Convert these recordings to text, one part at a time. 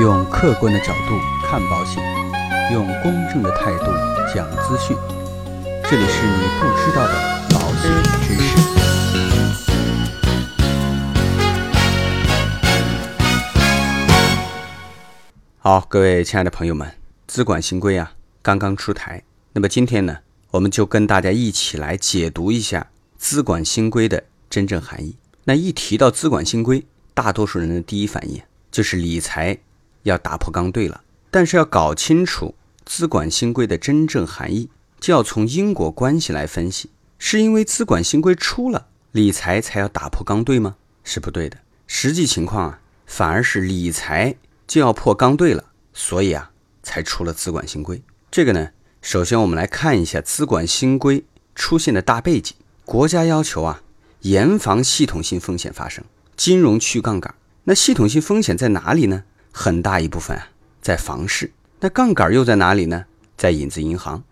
用客观的角度看保险，用公正的态度讲资讯。这里是你不知道的保险知识。好，各位亲爱的朋友们，资管新规啊刚刚出台，那么今天呢，我们就跟大家一起来解读一下资管新规的真正含义。那一提到资管新规，大多数人的第一反应就是理财要打破刚兑了。但是要搞清楚资管新规的真正含义，就要从因果关系来分析。是因为资管新规出了，理财才要打破刚兑吗？是不对的。实际情况啊，反而是理财就要破刚兑了，所以啊，才出了资管新规。这个呢，首先我们来看一下资管新规出现的大背景。国家要求啊，严防系统性风险发生，金融去杠杆。那系统性风险在哪里呢？很大一部分啊，在房市。那杠杆又在哪里呢？在影子银行，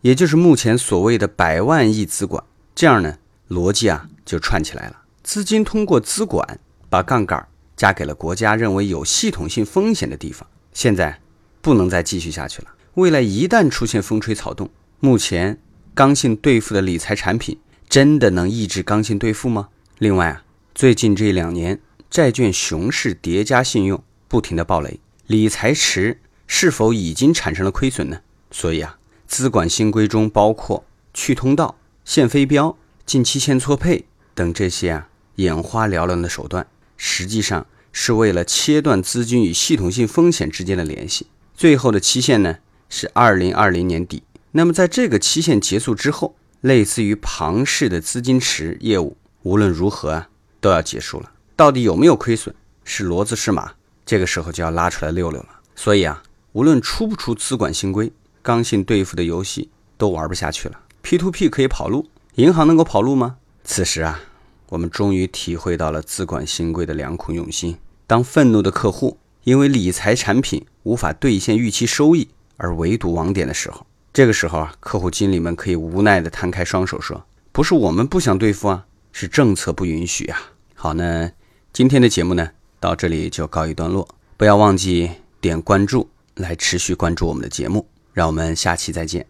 也就是目前所谓的百万亿资管。这样呢，逻辑啊就串起来了。资金通过资管把杠杆加给了国家认为有系统性风险的地方。现在不能再继续下去了。未来一旦出现风吹草动，目前刚性兑付的理财产品真的能抑制刚性兑付吗？另外啊，最近这两年债券熊市叠加信用不停的暴雷，理财池是否已经产生了亏损呢？所以啊，资管新规中包括去通道、限飞镖、近期限错配等这些啊眼花缭乱的手段，实际上是为了切断资金与系统性风险之间的联系。最后的期限呢是二零二零年底。那么在这个期限结束之后，类似于庞氏的资金池业务，无论如何啊都要结束了。到底有没有亏损，是骡子是马，这个时候就要拉出来溜溜了。所以啊，无论出不出资管新规，刚性兑付的游戏都玩不下去了。P to P 可以跑路，银行能够跑路吗？此时啊，我们终于体会到了资管新规的良苦用心。当愤怒的客户因为理财产品无法兑现预期收益而围堵网点的时候，这个时候啊，客户经理们可以无奈地摊开双手说：“不是我们不想兑付啊，是政策不允许啊。”好，那今天的节目呢，到这里就告一段落。不要忘记点关注，来持续关注我们的节目。让我们下期再见。